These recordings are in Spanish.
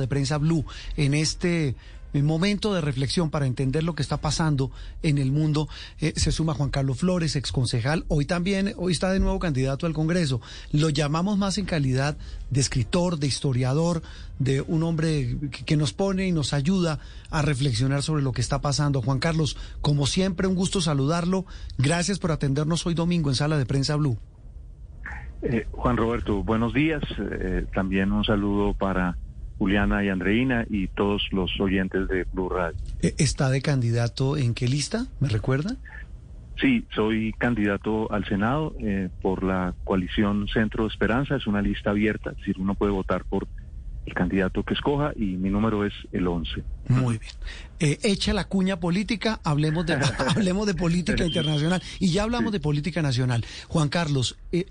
De prensa Blue en este en momento de reflexión para entender lo que está pasando en el mundo. Eh, se suma Juan Carlos Flores, exconcejal, hoy también, hoy está de nuevo candidato al Congreso. Lo llamamos más en calidad de escritor, de historiador, de un hombre que, que nos pone y nos ayuda a reflexionar sobre lo que está pasando. Juan Carlos, como siempre, un gusto saludarlo. Gracias por atendernos hoy domingo en Sala de Prensa Blue. Eh, Juan Roberto, buenos días. Eh, también un saludo para Juliana y Andreina y todos los oyentes de Blue Radio. Eh, ¿Está de candidato en qué lista? ¿Me recuerda? Sí, soy candidato al Senado eh, por la coalición Centro Esperanza. Es una lista abierta, es decir, uno puede votar por el candidato que escoja y mi número es el 11. Muy bien. Eh, echa la cuña política, hablemos de, hablemos de política internacional. Y ya hablamos Sí. de política nacional. Juan Carlos, eh,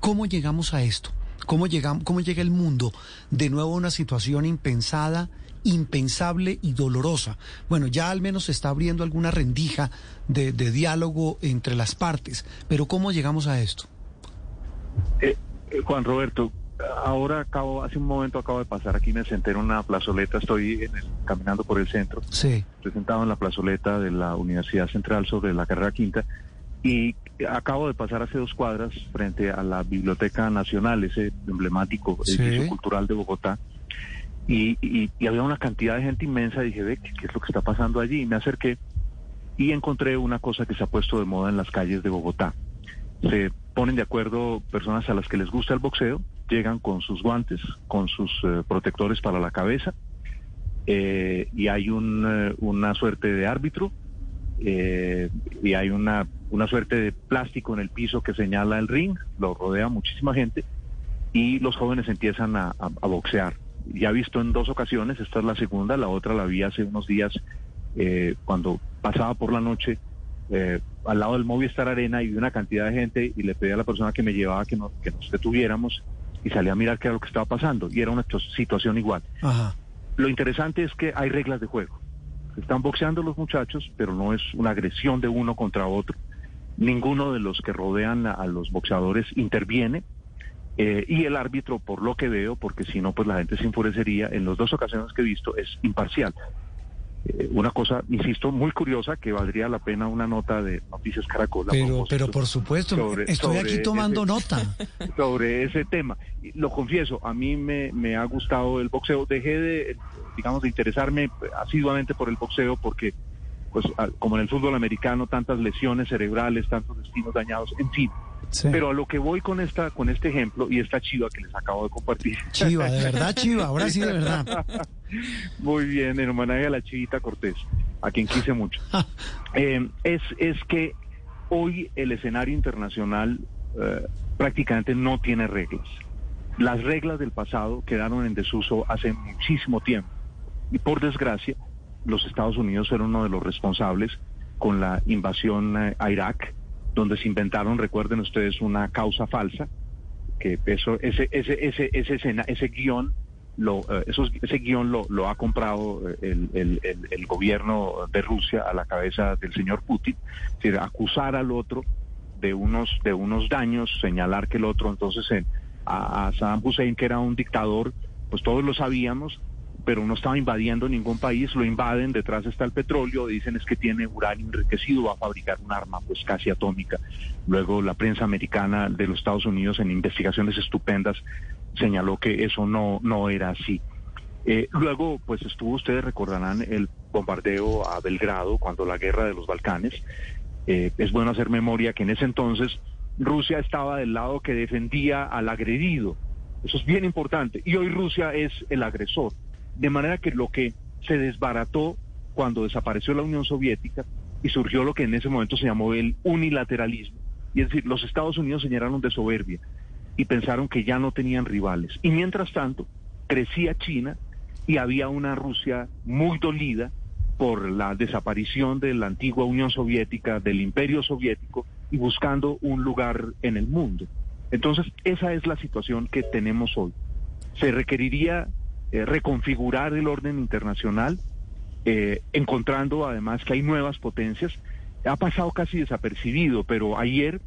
¿cómo llegamos a esto? ¿Cómo, llegamos, ¿Cómo llega el mundo de nuevo a una situación impensada, impensable y dolorosa? Bueno, ya al menos se está abriendo alguna rendija de, de diálogo entre las partes, pero ¿cómo llegamos a esto? Eh, eh, Juan Roberto, ahora acabo, hace un momento acabo de pasar aquí, me senté en una plazoleta, estoy en el- caminando por el centro. Sí. Estoy sentado en la plazoleta de la Universidad Central sobre la carrera quinta y acabo de pasar hace dos cuadras frente a la Biblioteca Nacional, ese emblemático Sí. edificio cultural de Bogotá. Y, y- y había una cantidad de gente inmensa. Dije, ve, ¿qué, qué es lo que está pasando allí? Y me acerqué y encontré una cosa que se ha puesto de moda en las calles de Bogotá. Se ponen de acuerdo personas a las que les gusta el boxeo, llegan con sus guantes, con sus eh, protectores para la cabeza, eh, y hay un, eh, una suerte de árbitro y hay una, una suerte de plástico en el piso que señala el ring, lo rodea muchísima gente y los jóvenes empiezan a, a- a boxear. Ya he visto en dos ocasiones, esta es la segunda, la otra la vi hace unos días eh, cuando pasaba por la noche eh, al lado del Movistar Arena y vi una cantidad de gente y le pedí a la persona que me llevaba que, no- que nos detuviéramos y salí a mirar qué era lo que estaba pasando y era una situación igual. Ajá. Lo interesante es que hay reglas de juego. Están boxeando los muchachos, pero no es una agresión de uno contra otro. Ninguno de los que rodean a, a los boxeadores interviene. eh, y el árbitro, por lo que veo, porque si no, pues la gente se enfurecería, en las dos ocasiones que he visto, es imparcial. Eh, una cosa, insisto, muy curiosa, que valdría la pena una nota de Noticias Caracol. Pero, pero por supuesto, sobre- estoy sobre aquí tomando ese- nota. sobre ese tema. Lo confieso, a mí me, me ha gustado el boxeo. Dejé de, digamos, de interesarme asiduamente por el boxeo porque, pues, a- como en el fútbol americano, tantas lesiones cerebrales, tantos destinos dañados, en fin. Sí. Pero a lo que voy con esta, con este ejemplo y esta chiva que les acabo de compartir. Chiva, de verdad, Chiva, ahora sí, de verdad. Muy bien, en homenaje a la chivita Cortés, a quien quise mucho. Eh, es, es que hoy el escenario internacional eh, prácticamente no tiene reglas. Las reglas del pasado quedaron en desuso hace muchísimo tiempo. Y por desgracia, los Estados Unidos fueron uno de los responsables con la invasión eh, a Irak, donde se inventaron, recuerden ustedes, una causa falsa, que eso, ese, ese, ese, ese, escena- ese guion lo, eh, esos- ese guion lo, lo ha comprado eh, el, el- el- el gobierno de Rusia a la cabeza del señor Putin, es decir, acusar al otro de unos, de unos daños, señalar que el otro entonces en- a, a Saddam Hussein, que era un dictador, pues todos lo sabíamos, pero no estaba invadiendo ningún país, lo invaden, detrás está el petróleo, dicen es que tiene uranio enriquecido, va a fabricar un arma pues casi atómica. Luego la prensa americana de los Estados Unidos en investigaciones estupendas señaló que eso no, no era así. Eh, luego, pues estuvo, ustedes recordarán el bombardeo a Belgrado cuando la guerra de los Balcanes. Eh, es bueno hacer memoria que en ese entonces Rusia estaba del lado que defendía al agredido. Eso es bien importante. Y hoy Rusia es el agresor. De manera que lo que se desbarató cuando desapareció la Unión Soviética y surgió lo que en ese momento se llamó el unilateralismo. Y es decir, los Estados Unidos se llenaron de soberbia y pensaron que ya no tenían rivales. Y mientras tanto, crecía China y había una Rusia muy dolida por la desaparición de la antigua Unión Soviética, del Imperio Soviético, y buscando un lugar en el mundo. Entonces, esa es la situación que tenemos hoy. Se requeriría eh, reconfigurar el orden internacional, eh, encontrando además que hay nuevas potencias. Ha pasado casi desapercibido, pero ayer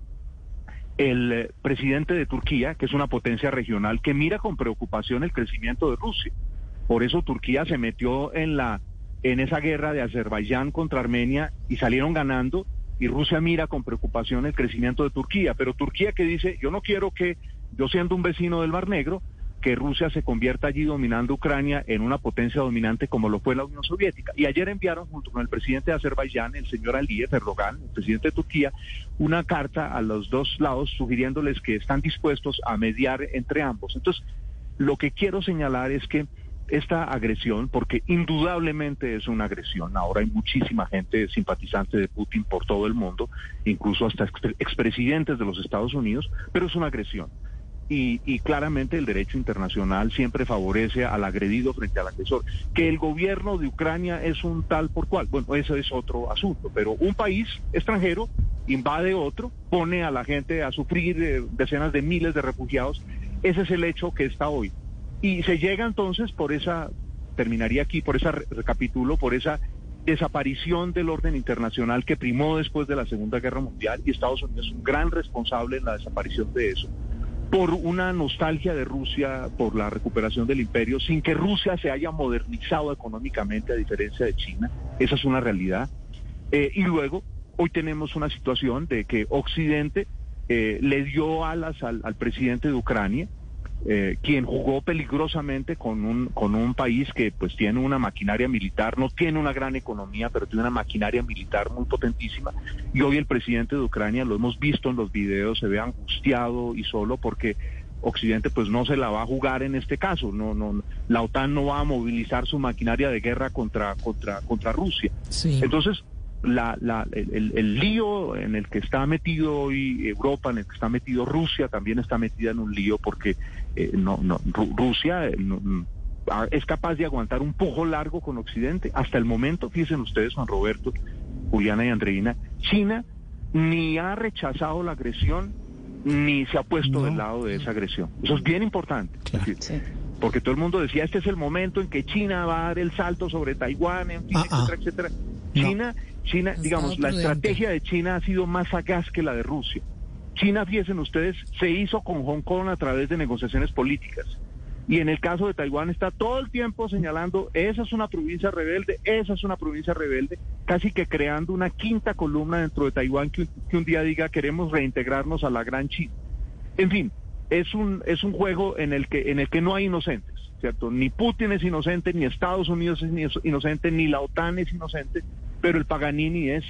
el eh, presidente de Turquía, que es una potencia regional, que mira con preocupación el crecimiento de Rusia. Por eso Turquía se metió en la en esa guerra de Azerbaiyán contra Armenia y salieron ganando y Rusia mira con preocupación el crecimiento de Turquía, pero Turquía que dice, yo no quiero que yo siendo un vecino del Mar Negro, que Rusia se convierta allí dominando Ucrania en una potencia dominante como lo fue la Unión Soviética. Y ayer enviaron junto con el presidente de Azerbaiyán, el señor Aliyev Erdogan, el presidente de Turquía, una carta a los dos lados sugiriéndoles que están dispuestos a mediar entre ambos. Entonces, lo que quiero señalar es que esta agresión, porque indudablemente es una agresión, ahora hay muchísima gente simpatizante de Putin por todo el mundo, incluso hasta expresidentes de los Estados Unidos, pero es una agresión. Y, claramente el derecho internacional siempre favorece al agredido frente al agresor. Que el gobierno de Ucrania es un tal por cual, bueno, eso es otro asunto, pero un país extranjero invade otro, pone a la gente a sufrir eh, decenas de miles de refugiados, ese es el hecho que está hoy. Y se llega entonces por esa, terminaría aquí, por esa recapitulo, por esa desaparición del orden internacional que primó después de la Segunda Guerra Mundial y Estados Unidos es un gran responsable en la desaparición de eso por una nostalgia de Rusia por la recuperación del imperio, sin que Rusia se haya modernizado económicamente a diferencia de China. Esa es una realidad. Eh, y luego, hoy tenemos una situación de que Occidente eh, le dio alas al presidente de Ucrania, eh, quien jugó peligrosamente con un, con un país que pues tiene una maquinaria militar, no tiene una gran economía, pero tiene una maquinaria militar muy potentísima. Y hoy el presidente de Ucrania, lo hemos visto en los videos, se ve angustiado y solo porque Occidente pues no se la va a jugar en este caso, no, no, la OTAN no va a movilizar su maquinaria de guerra contra, contra, contra Rusia. Entonces, la, la, el, lío en el que está metido hoy Europa, en el que está metido Rusia, también está metida en un lío porque eh, no, no, Rusia eh, mm, es capaz de aguantar un poco largo con Occidente. Hasta el momento, fíjense ustedes, Juan Roberto, Juliana y Andreina, China ni ha rechazado la agresión ni se ha puesto del lado de esa agresión. Eso es bien importante. Porque todo el mundo decía, este es el momento en que China va a dar el salto sobre Taiwán, en fin, ah, ah. etcétera, etcétera. China China, digamos, la estrategia de China ha sido más sagaz que la de Rusia. China, fíjense ustedes, se hizo con Hong Kong a través de negociaciones políticas. Y en el caso de Taiwán está todo el tiempo señalando, esa es una provincia rebelde, esa es una provincia rebelde, casi que creando una quinta columna dentro de Taiwán que, un día diga queremos reintegrarnos a la gran China. En fin, es un, es un juego en el que, en el que no hay inocentes, ¿cierto? Ni Putin es inocente, ni Estados Unidos es inocente, ni la OTAN es inocente, pero el Paganini es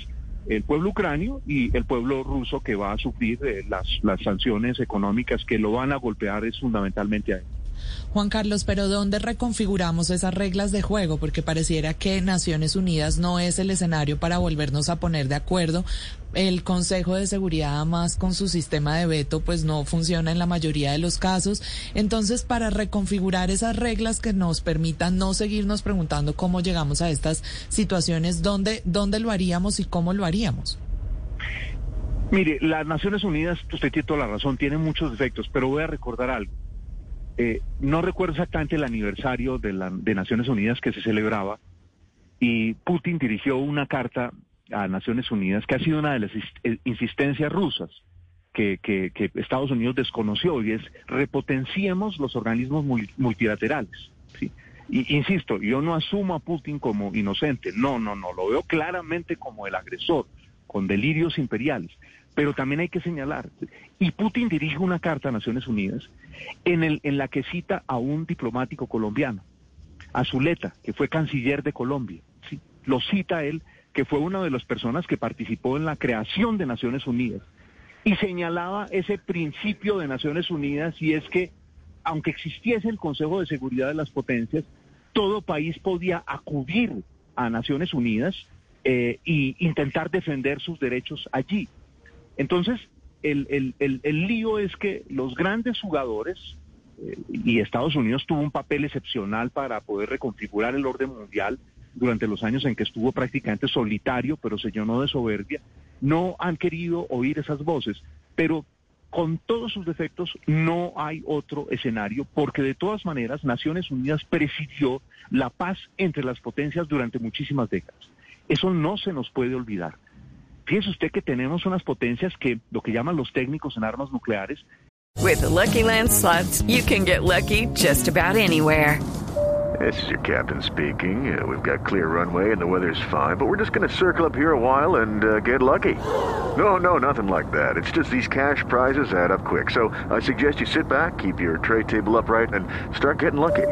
el pueblo ucranio y el pueblo ruso que va a sufrir eh, las, las sanciones económicas que lo van a golpear es fundamentalmente a él. Juan Carlos, pero ¿dónde reconfiguramos esas reglas de juego? Porque pareciera que Naciones Unidas no es el escenario para volvernos a poner de acuerdo. El Consejo de Seguridad, además, con su sistema de veto, pues no funciona en la mayoría de los casos. Entonces, para reconfigurar esas reglas que nos permitan no seguirnos preguntando cómo llegamos a estas situaciones, ¿dónde, dónde lo haríamos y cómo lo haríamos? Mire, las Naciones Unidas, usted tiene toda la razón, tiene muchos defectos, pero voy a recordar algo. Eh, no recuerdo exactamente el aniversario de, la, de Naciones Unidas que se celebraba y Putin dirigió una carta a Naciones Unidas que ha sido una de las eh, insistencias rusas que, Estados Unidos desconoció y es repotenciemos los organismos multilaterales. ¿sí? Insisto, yo no asumo a Putin como inocente, no, no, no, lo veo claramente como el agresor, con delirios imperiales. Pero también hay que señalar, y Putin dirige una carta a Naciones Unidas en, el, en la que cita a un diplomático colombiano, a Zuleta, que fue canciller de Colombia. ¿sí? Lo cita él, que fue una de las personas que participó en la creación de Naciones Unidas. Y señalaba ese principio de Naciones Unidas y es que, aunque existiese el Consejo de Seguridad de las Potencias, todo país podía acudir a Naciones Unidas e intentar defender sus derechos allí. Entonces, el, el, el, lío es que los grandes jugadores, eh, y Estados Unidos tuvo un papel excepcional para poder reconfigurar el orden mundial durante los años en que estuvo prácticamente solitario, pero se llenó de soberbia, no han querido oír esas voces. Pero con todos sus defectos, no hay otro escenario, porque de todas maneras Naciones Unidas presidió la paz entre las potencias durante muchísimas décadas. Eso no se nos puede olvidar. Fíjese usted que tenemos unas potencias que lo que llaman los técnicos en armas nucleares. With the Lucky Land slots, you can get lucky just about anywhere. This is your captain speaking. Uh, we've got clear runway and the weather's fine, but we're just going to circle up here a while and uh, get lucky. No, no, nothing like that. It's just these cash prizes add up quick. So I suggest you sit back, keep your tray table upright, and start getting lucky.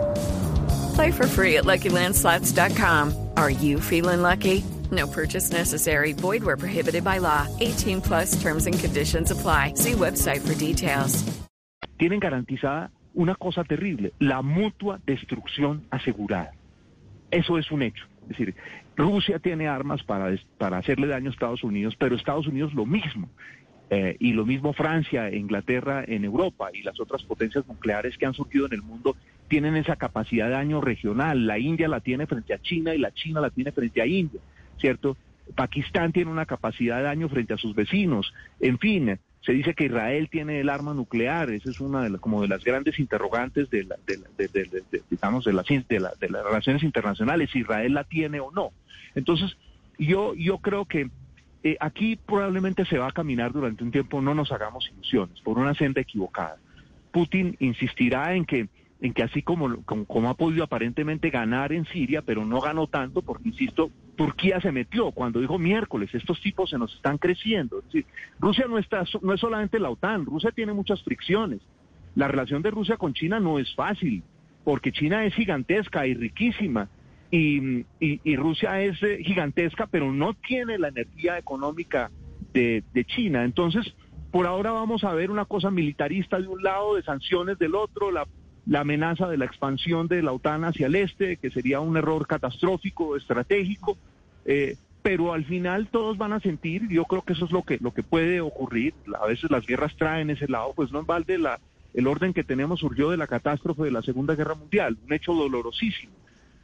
Play for free at LuckyLandSlots.com. Are you feeling lucky? No purchase necessary. Void where prohibited by law. 18 plus terms and conditions apply. See website for details. Tienen garantizada una cosa terrible, la mutua destrucción asegurada. Eso es un hecho. Es decir, Rusia tiene armas para, para hacerle daño a Estados Unidos, pero Estados Unidos lo mismo. Eh, y lo mismo Francia, Inglaterra en Europa y las otras potencias nucleares que han surgido en el mundo tienen esa capacidad de daño regional. La India la tiene frente a China y la China la tiene frente a India, ¿cierto? Pakistán tiene una capacidad de daño frente a sus vecinos. En fin, se dice que Israel tiene el arma nuclear. Esa es una de las, como de las grandes interrogantes de, la, digamos, de, las, de, las relaciones internacionales. Si Israel la tiene o no. Entonces, yo, yo creo que eh, aquí probablemente se va a caminar durante un tiempo, no nos hagamos ilusiones, por una senda equivocada. Putin insistirá en que, en que así como, como, ha podido aparentemente ganar en Siria, pero no ganó tanto, porque, insisto, Turquía se metió cuando dijo miércoles, estos tipos se nos están creciendo. Rusia no, está, no es solamente la OTAN, Rusia tiene muchas fricciones. La relación de Rusia con China no es fácil, porque China es gigantesca y riquísima y, y, Rusia es eh, gigantesca, pero no tiene la energía económica de, China. Entonces, por ahora vamos a ver una cosa militarista de un lado, de sanciones del otro, la, la amenaza de la expansión de la OTAN hacia el este, que sería un error catastrófico, estratégico. Eh, pero al final todos van a sentir, yo creo que eso es lo que, lo que puede ocurrir, a veces las guerras traen ese lado, pues no en balde la, el orden que tenemos surgió de la catástrofe de la Segunda Guerra Mundial, un hecho dolorosísimo,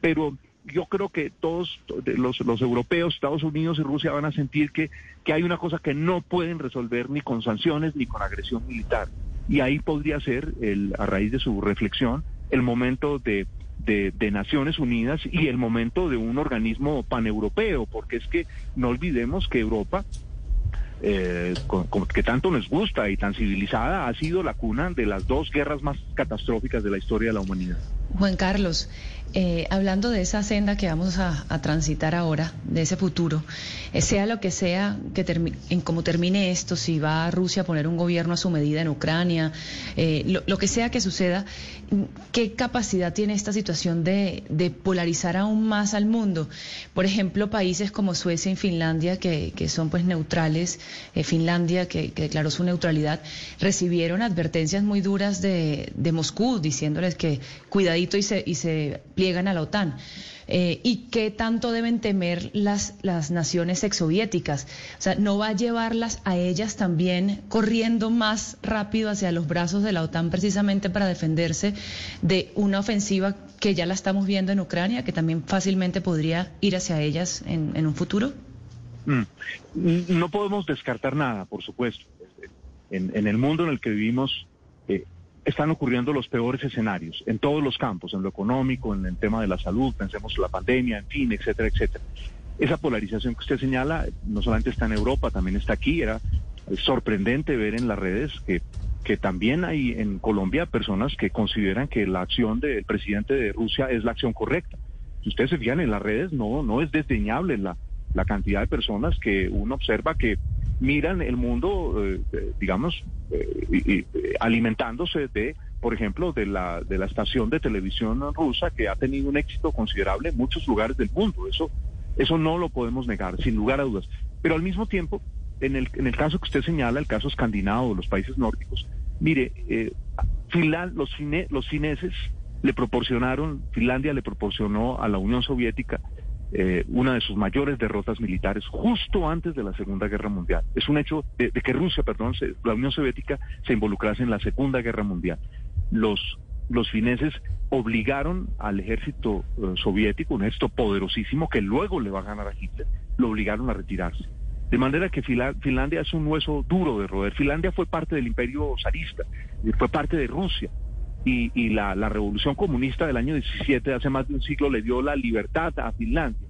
pero yo creo que todos los, los, europeos, Estados Unidos y Rusia van a sentir que, que hay una cosa que no pueden resolver ni con sanciones ni con agresión militar. Y ahí podría ser, el, a raíz de su reflexión, el momento de, de, Naciones Unidas y el momento de un organismo paneuropeo, porque es que no olvidemos que Europa, eh, que tanto nos gusta y tan civilizada, ha sido la cuna de las dos guerras más catastróficas de la historia de la humanidad. Juan Carlos, eh, hablando de esa senda que vamos a, transitar ahora, de ese futuro, eh, sea lo que sea, que en cómo termine esto, si va Rusia a poner un gobierno a su medida en Ucrania, eh, lo, que sea que suceda, ¿qué capacidad tiene esta situación de, polarizar aún más al mundo? Por ejemplo, países como Suecia y Finlandia, que, son pues neutrales, Finlandia, que, declaró su neutralidad, recibieron advertencias muy duras de, Moscú, diciéndoles que cuidadito y se, y se pliegan a la OTAN. Eh, y qué tanto deben temer las, las naciones exsoviéticas. O sea, ¿no va a llevarlas a ellas también corriendo más rápido hacia los brazos de la OTAN precisamente para defenderse de una ofensiva que ya la estamos viendo en Ucrania, que también fácilmente podría ir hacia ellas en, un futuro? Mm. No podemos descartar nada, por supuesto. En, en el mundo en el que vivimos, están ocurriendo los peores escenarios en todos los campos, en lo económico, en el tema de la salud, pensemos en la pandemia, en fin, etcétera, etcétera. Esa polarización que usted señala no solamente está en Europa, también está aquí. Era sorprendente ver en las redes que, que también hay en Colombia personas que consideran que la acción del presidente de Rusia es la acción correcta. Si ustedes se fijan en las redes, no, no es desdeñable la, la cantidad de personas que uno observa que miran el mundo, eh, eh, digamos, eh, alimentándose de, por ejemplo, de la, de la estación de televisión rusa que ha tenido un éxito considerable en muchos lugares del mundo. Eso, eso no lo podemos negar, sin lugar a dudas. Pero al mismo tiempo, en el, en el caso que usted señala, el caso escandinavo, los países nórdicos, mire, eh, los, los fineses le proporcionaron, Finlandia le proporcionó a la Unión Soviética eh, una de sus mayores derrotas militares justo antes de la Segunda Guerra Mundial. Es un hecho de, que Rusia, perdón, la Unión Soviética se involucrase en la Segunda Guerra Mundial. Los los fineses obligaron al ejército eh, soviético, un ejército poderosísimo que luego le va a ganar a Hitler, lo obligaron a retirarse. De manera que Finlandia es un hueso duro de roer. Finlandia fue parte del imperio zarista, fue parte de Rusia. Y, la, revolución comunista del año 17, hace más de un siglo, le dio la libertad a Finlandia.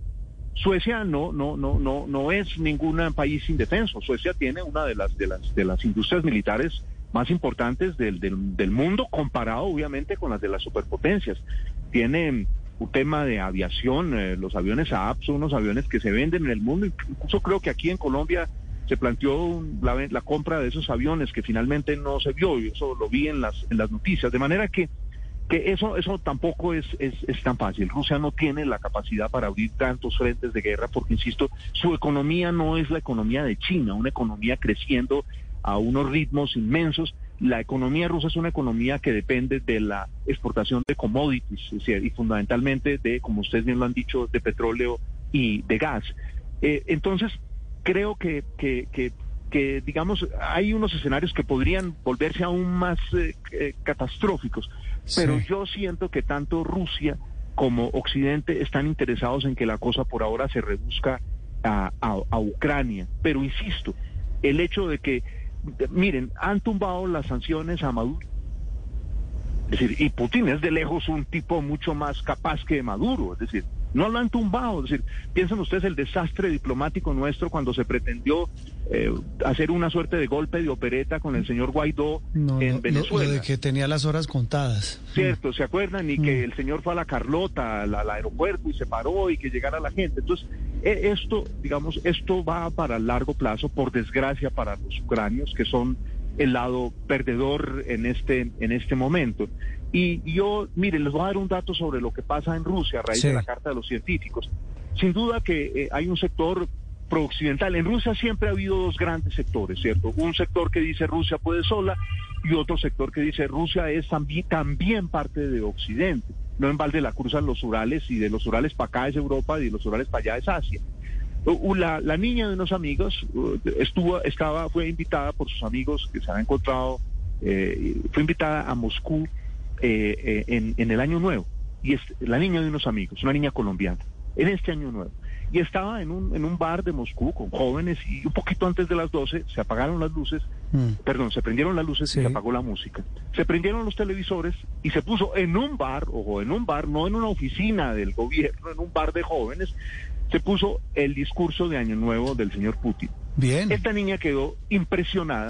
Suecia no, no, no, no, no es ningún país indefenso. Suecia tiene una de las, de las, de las industrias militares más importantes del, del, mundo, comparado obviamente con las de las superpotencias. Tiene un tema de aviación, eh, los aviones AAP son unos aviones que se venden en el mundo, incluso creo que aquí en Colombia se planteó la, compra de esos aviones que finalmente no se vio, y eso lo vi en las, en las noticias, de manera que, que eso, eso tampoco es, es, es tan fácil. Rusia no tiene la capacidad para abrir tantos frentes de guerra porque, insisto, su economía no es la economía de China, una economía creciendo a unos ritmos inmensos. La economía rusa es una economía que depende de la exportación de commodities y fundamentalmente de, como ustedes bien lo han dicho, de petróleo y de gas. Eh, entonces, creo que, que, que, digamos, hay unos escenarios que podrían volverse aún más eh, eh, catastróficos, pero yo siento que tanto Rusia como Occidente están interesados en que la cosa por ahora se reduzca a, a Ucrania. Pero insisto, el hecho de que miren, han tumbado las sanciones a Maduro. Es decir, y Putin es de lejos un tipo mucho más capaz que Maduro. Es decir, no lo han tumbado. Es decir, piensen ustedes el desastre diplomático nuestro cuando se pretendió eh, hacer una suerte de golpe de opereta con el señor Guaidó en Venezuela. de que tenía las horas contadas. Cierto, ¿se acuerdan? Y que mm. el señor fue a la Carlota, al, aeropuerto y se paró y que llegara la gente. Entonces, e, esto, digamos, esto va para largo plazo, por desgracia para los ucranios, que son el lado perdedor en este, en este momento. Y yo, miren, les voy a dar un dato sobre lo que pasa en Rusia a raíz de la Carta de los Científicos. Sin duda que eh, hay un sector pro-occidental. En Rusia siempre ha habido dos grandes sectores, ¿cierto? Un sector que dice Rusia puede sola y otro sector que dice Rusia es también, también parte de Occidente. No en balde la cruzan los Urales y de los Urales para acá es Europa y de los Urales para allá es Asia. La, la, niña de unos amigos estuvo, estaba, fue invitada por sus amigos que se habían encontrado, eh, fue invitada a Moscú eh, en, en, el año nuevo. Y es la niña de unos amigos, una niña colombiana, en este año nuevo. Y estaba en un, en un bar de Moscú con jóvenes y un poquito antes de las 12 se apagaron las luces, mm. perdón, se prendieron las luces y se apagó la música. Se prendieron los televisores y se puso en un bar, ojo, en un bar, no en una oficina del gobierno, en un bar de jóvenes, se puso el discurso de Año Nuevo del señor Putin. Bien. Esta niña quedó impresionada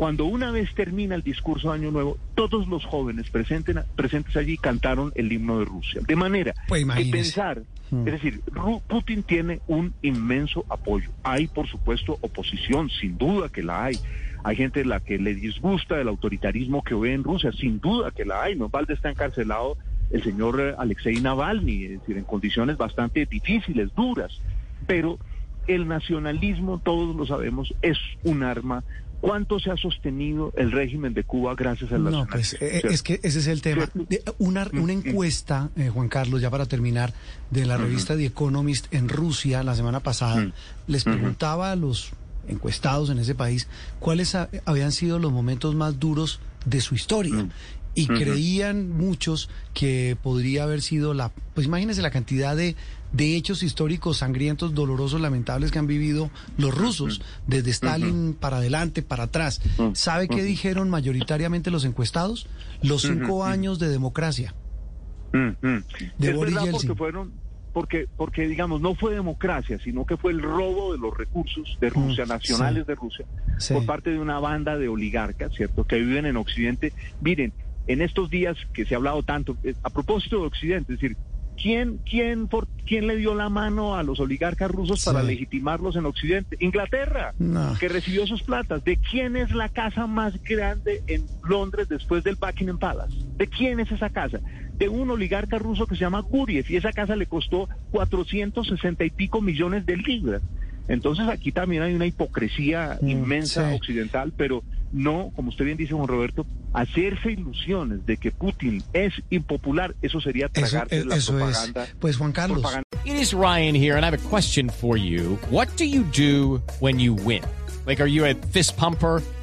cuando una vez termina el discurso de Año Nuevo, todos los jóvenes presentes, presentes allí cantaron el himno de Rusia. De manera pues que pensar, hmm. es decir, Putin tiene un inmenso apoyo. Hay, por supuesto, oposición, sin duda que la hay. Hay gente a la que le disgusta el autoritarismo que ve en Rusia, sin duda que la hay. No valde está encarcelado el señor eh, Alexei Navalny, es decir, en condiciones bastante difíciles, duras. Pero el nacionalismo, todos lo sabemos, es un arma ¿Cuánto se ha sostenido el régimen de Cuba gracias al No, pues eh, es que ese es el tema. Una, una encuesta, eh, Juan Carlos, ya para terminar, de la revista The Economist en Rusia la semana pasada, les preguntaba a los encuestados en ese país cuáles habían sido los momentos más duros de su historia. Y creían muchos que podría haber sido la, pues imagínense la cantidad de, de hechos históricos sangrientos, dolorosos, lamentables que han vivido los rusos, desde Stalin para adelante, para atrás. ¿Sabe qué dijeron mayoritariamente los encuestados? Los cinco años de democracia. De Boris porque fueron, porque, porque digamos, no fue democracia, sino que fue el robo de los recursos de Rusia, nacionales de Rusia, por parte de una banda de oligarcas, ¿cierto?, que viven en Occidente. Miren, en estos días que se ha hablado tanto, eh, a propósito de Occidente, es decir, ¿quién, quién, por, quién le dio la mano a los oligarcas rusos para legitimarlos en Occidente? Inglaterra, que recibió sus platas. ¿De quién es la casa más grande en Londres después del Buckingham Palace? ¿De quién es esa casa? De un oligarca ruso que se llama Guriev y esa casa le costó 460 y pico millones de libras. Entonces aquí también hay una hipocresía mm, inmensa occidental, pero no, como usted bien dice, Juan Roberto, hacerse ilusiones de que Putin es impopular, eso sería tragarse eso, la eso propaganda. Es. Pues Juan Carlos. Propaganda. It is Ryan here, and I have a question for you. What do you do when you win? Like, are you a fist pumper?